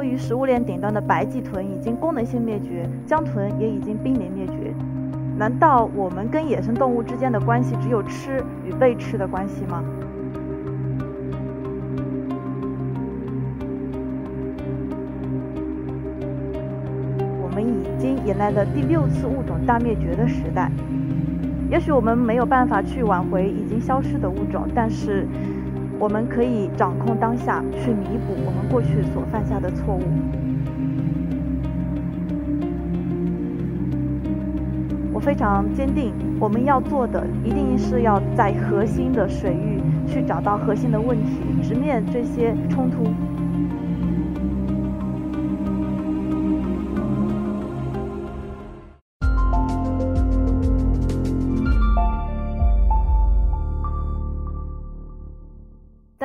位于食物链顶端的白鳍豚已经功能性灭绝，江豚也已经濒临灭绝。难道我们跟野生动物之间的关系只有吃与被吃的关系吗？我们已经迎来了第六次物种大灭绝的时代。也许我们没有办法去挽回已经消失的物种，但是我们可以掌控当下，去弥补我们过去所犯下的错误。我非常坚定，我们要做的一定是要在核心的水域去找到核心的问题，直面这些冲突。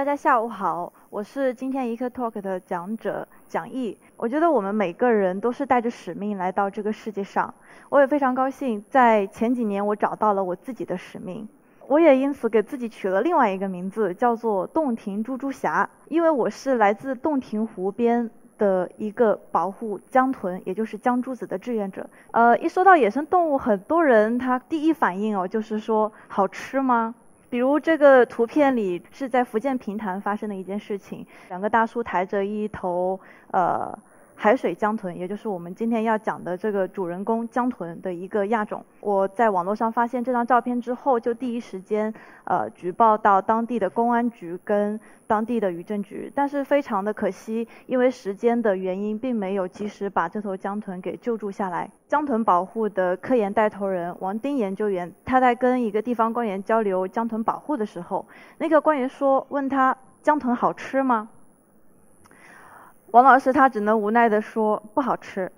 大家下午好，我是今天一刻 Talk 的讲者蒋毅。我觉得我们每个人都是带着使命来到这个世界上。我也非常高兴，在前几年我找到了我自己的使命，我也因此给自己取了另外一个名字，叫做洞庭猪猪侠，因为我是来自洞庭湖边的一个保护江豚，也就是江珠子的志愿者。呃，一说到野生动物，很多人他第一反应哦，就是说好吃吗？比如这个图片里是在福建平潭发生的一件事情，两个大叔抬着一头呃。海水江豚，也就是我们今天要讲的这个主人公江豚的一个亚种。我在网络上发现这张照片之后，就第一时间呃举报到当地的公安局跟当地的渔政局。但是非常的可惜，因为时间的原因，并没有及时把这头江豚给救助下来。江豚保护的科研带头人王丁研究员，他在跟一个地方官员交流江豚保护的时候，那个官员说，问他江豚好吃吗？王老师他只能无奈地说不好吃，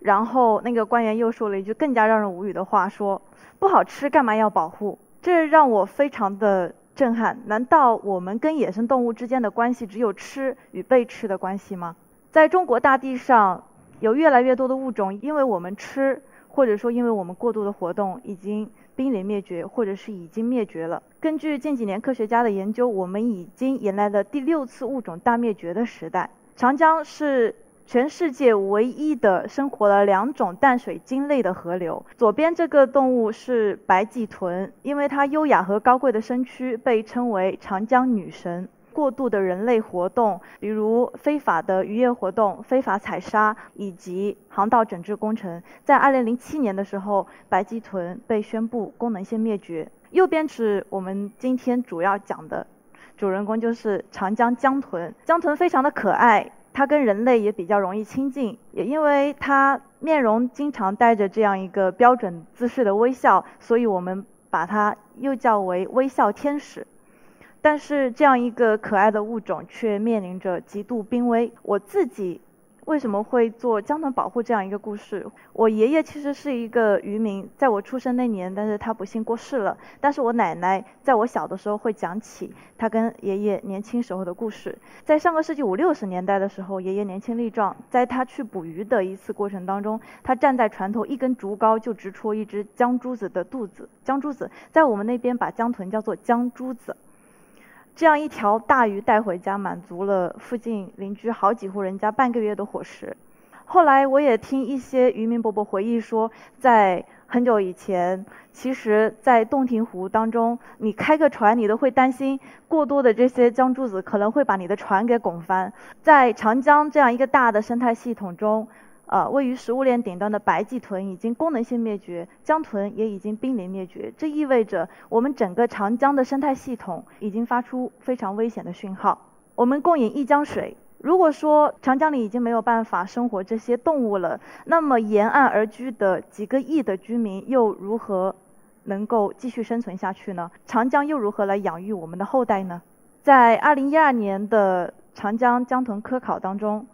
然后那个官员又说了一句更加让人无语的话，说不好吃干嘛要保护？这让我非常的震撼。难道我们跟野生动物之间的关系只有吃与被吃的关系吗？在中国大地上，有越来越多的物种因为我们吃，或者说因为我们过度的活动，已经濒临灭绝，或者是已经灭绝了。根据近几年科学家的研究，我们已经迎来了第六次物种大灭绝的时代。长江是全世界唯一的生活了两种淡水鲸类的河流。左边这个动物是白鳍豚，因为它优雅和高贵的身躯被称为长江女神。过度的人类活动，比如非法的渔业活动、非法采砂以及航道整治工程，在2007年的时候，白鳍豚被宣布功能性灭绝。右边是我们今天主要讲的。主人公就是长江江豚，江豚非常的可爱，它跟人类也比较容易亲近，也因为它面容经常带着这样一个标准姿势的微笑，所以我们把它又叫为微笑天使。但是这样一个可爱的物种却面临着极度濒危，我自己。为什么会做江豚保护这样一个故事？我爷爷其实是一个渔民，在我出生那年，但是他不幸过世了。但是我奶奶在我小的时候会讲起他跟爷爷年轻时候的故事。在上个世纪五六十年代的时候，爷爷年轻力壮，在他去捕鱼的一次过程当中，他站在船头，一根竹篙就直戳一只江珠子的肚子。江珠子在我们那边把江豚叫做江珠子。这样一条大鱼带回家，满足了附近邻居好几户人家半个月的伙食。后来我也听一些渔民伯伯回忆说，在很久以前，其实，在洞庭湖当中，你开个船，你都会担心过多的这些江珠子可能会把你的船给拱翻。在长江这样一个大的生态系统中。呃，位于食物链顶端的白鳍豚已经功能性灭绝，江豚也已经濒临灭绝。这意味着我们整个长江的生态系统已经发出非常危险的讯号。我们共饮一江水，如果说长江里已经没有办法生活这些动物了，那么沿岸而居的几个亿的居民又如何能够继续生存下去呢？长江又如何来养育我们的后代呢？在二零一二年的长江江豚科考当中。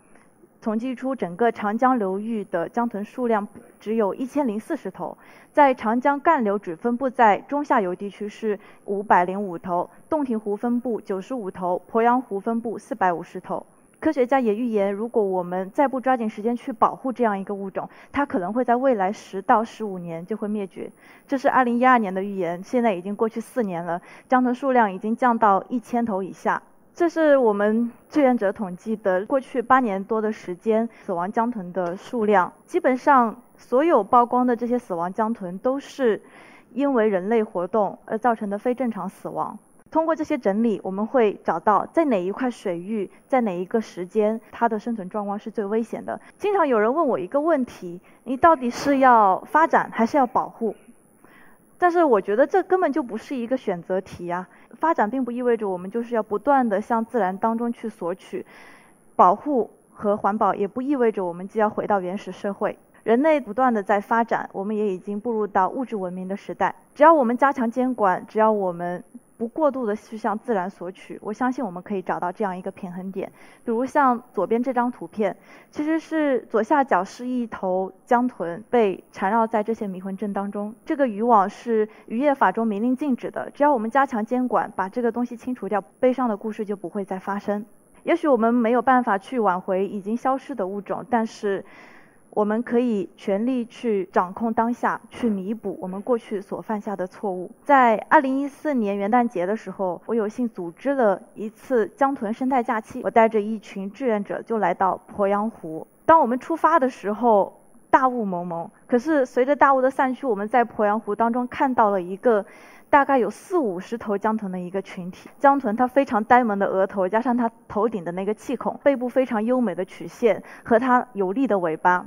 统计出整个长江流域的江豚数量只有一千零四十头，在长江干流只分布在中下游地区是五百零五头，洞庭湖分布九十五头，鄱阳湖分布四百五十头。科学家也预言，如果我们再不抓紧时间去保护这样一个物种，它可能会在未来十到十五年就会灭绝。这是二零一二年的预言，现在已经过去四年了，江豚数量已经降到一千头以下。这是我们志愿者统计的过去八年多的时间死亡江豚的数量。基本上所有曝光的这些死亡江豚都是因为人类活动而造成的非正常死亡。通过这些整理，我们会找到在哪一块水域，在哪一个时间，它的生存状况是最危险的。经常有人问我一个问题：你到底是要发展还是要保护？但是我觉得这根本就不是一个选择题呀！发展并不意味着我们就是要不断的向自然当中去索取，保护和环保也不意味着我们就要回到原始社会。人类不断的在发展，我们也已经步入到物质文明的时代。只要我们加强监管，只要我们。不过度的去向自然索取，我相信我们可以找到这样一个平衡点。比如像左边这张图片，其实是左下角是一头江豚被缠绕在这些迷魂阵当中。这个渔网是渔业法中明令禁止的，只要我们加强监管，把这个东西清除掉，悲伤的故事就不会再发生。也许我们没有办法去挽回已经消失的物种，但是。我们可以全力去掌控当下，去弥补我们过去所犯下的错误。在二零一四年元旦节的时候，我有幸组织了一次江豚生态假期，我带着一群志愿者就来到鄱阳湖。当我们出发的时候，大雾蒙蒙，可是随着大雾的散去，我们在鄱阳湖当中看到了一个。大概有四五十头江豚的一个群体，江豚它非常呆萌的额头，加上它头顶的那个气孔，背部非常优美的曲线和它有力的尾巴，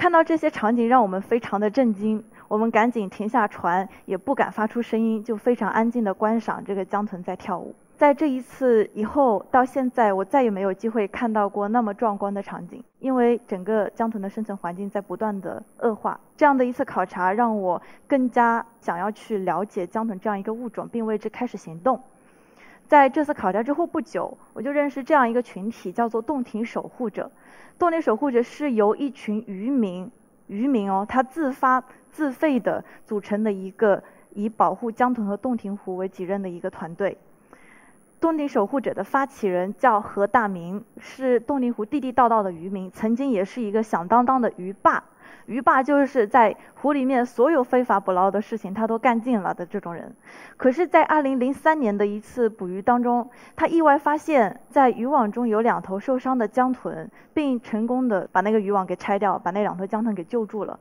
看到这些场景让我们非常的震惊，我们赶紧停下船，也不敢发出声音，就非常安静的观赏这个江豚在跳舞。在这一次以后到现在，我再也没有机会看到过那么壮观的场景，因为整个江豚的生存环境在不断的恶化。这样的一次考察让我更加想要去了解江豚这样一个物种，并为之开始行动。在这次考察之后不久，我就认识这样一个群体，叫做洞庭守护者。洞庭守护者是由一群渔民，渔民哦，他自发自费的组成的一个以保护江豚和洞庭湖为己任的一个团队。洞庭守护者的发起人叫何大明，是洞庭湖地地道道的渔民，曾经也是一个响当当的渔霸。渔霸就是在湖里面所有非法捕捞的事情他都干尽了的这种人。可是，在2003年的一次捕鱼当中，他意外发现，在渔网中有两头受伤的江豚，并成功的把那个渔网给拆掉，把那两头江豚给救住了。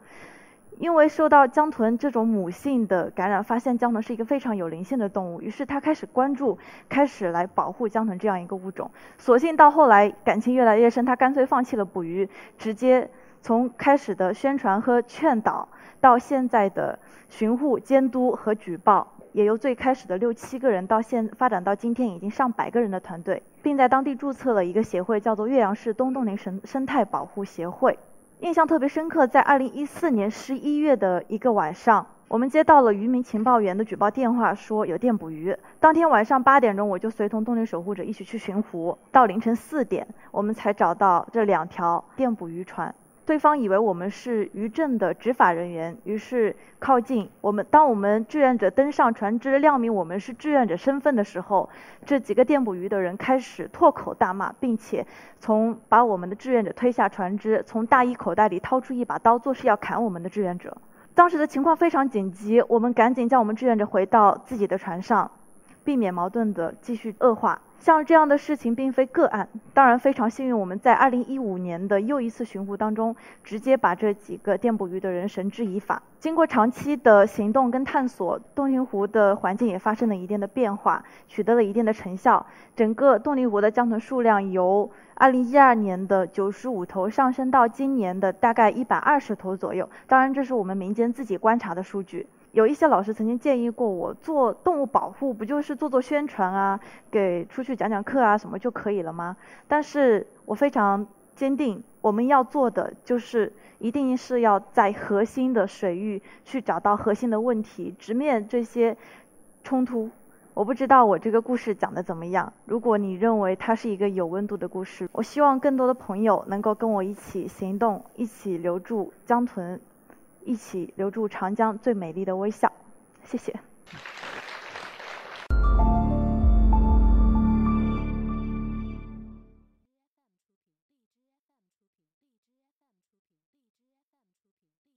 因为受到江豚这种母性的感染，发现江豚是一个非常有灵性的动物，于是他开始关注，开始来保护江豚这样一个物种。所幸到后来感情越来越深，他干脆放弃了捕鱼，直接从开始的宣传和劝导，到现在的巡护、监督和举报，也由最开始的六七个人到现发展到今天已经上百个人的团队，并在当地注册了一个协会，叫做岳阳市东洞林生生态保护协会。印象特别深刻，在二零一四年十一月的一个晚上，我们接到了渔民情报员的举报电话，说有电捕鱼。当天晚上八点钟，我就随同动力守护者一起去巡湖，到凌晨四点，我们才找到这两条电捕鱼船。对方以为我们是渔政的执法人员，于是靠近我们。当我们志愿者登上船只，亮明我们是志愿者身份的时候，这几个电捕鱼的人开始破口大骂，并且从把我们的志愿者推下船只，从大衣口袋里掏出一把刀，作势要砍我们的志愿者。当时的情况非常紧急，我们赶紧将我们志愿者回到自己的船上，避免矛盾的继续恶化。像这样的事情并非个案，当然非常幸运，我们在2015年的又一次巡湖当中，直接把这几个电捕鱼的人绳之以法。经过长期的行动跟探索，洞庭湖的环境也发生了一定的变化，取得了一定的成效。整个洞庭湖的江豚数量由2012年的95头上升到今年的大概120头左右。当然，这是我们民间自己观察的数据。有一些老师曾经建议过我做动物保护，不就是做做宣传啊，给出去讲讲课啊什么就可以了吗？但是我非常坚定，我们要做的就是一定是要在核心的水域去找到核心的问题，直面这些冲突。我不知道我这个故事讲的怎么样，如果你认为它是一个有温度的故事，我希望更多的朋友能够跟我一起行动，一起留住江豚。一起留住长江最美丽的微笑，谢谢。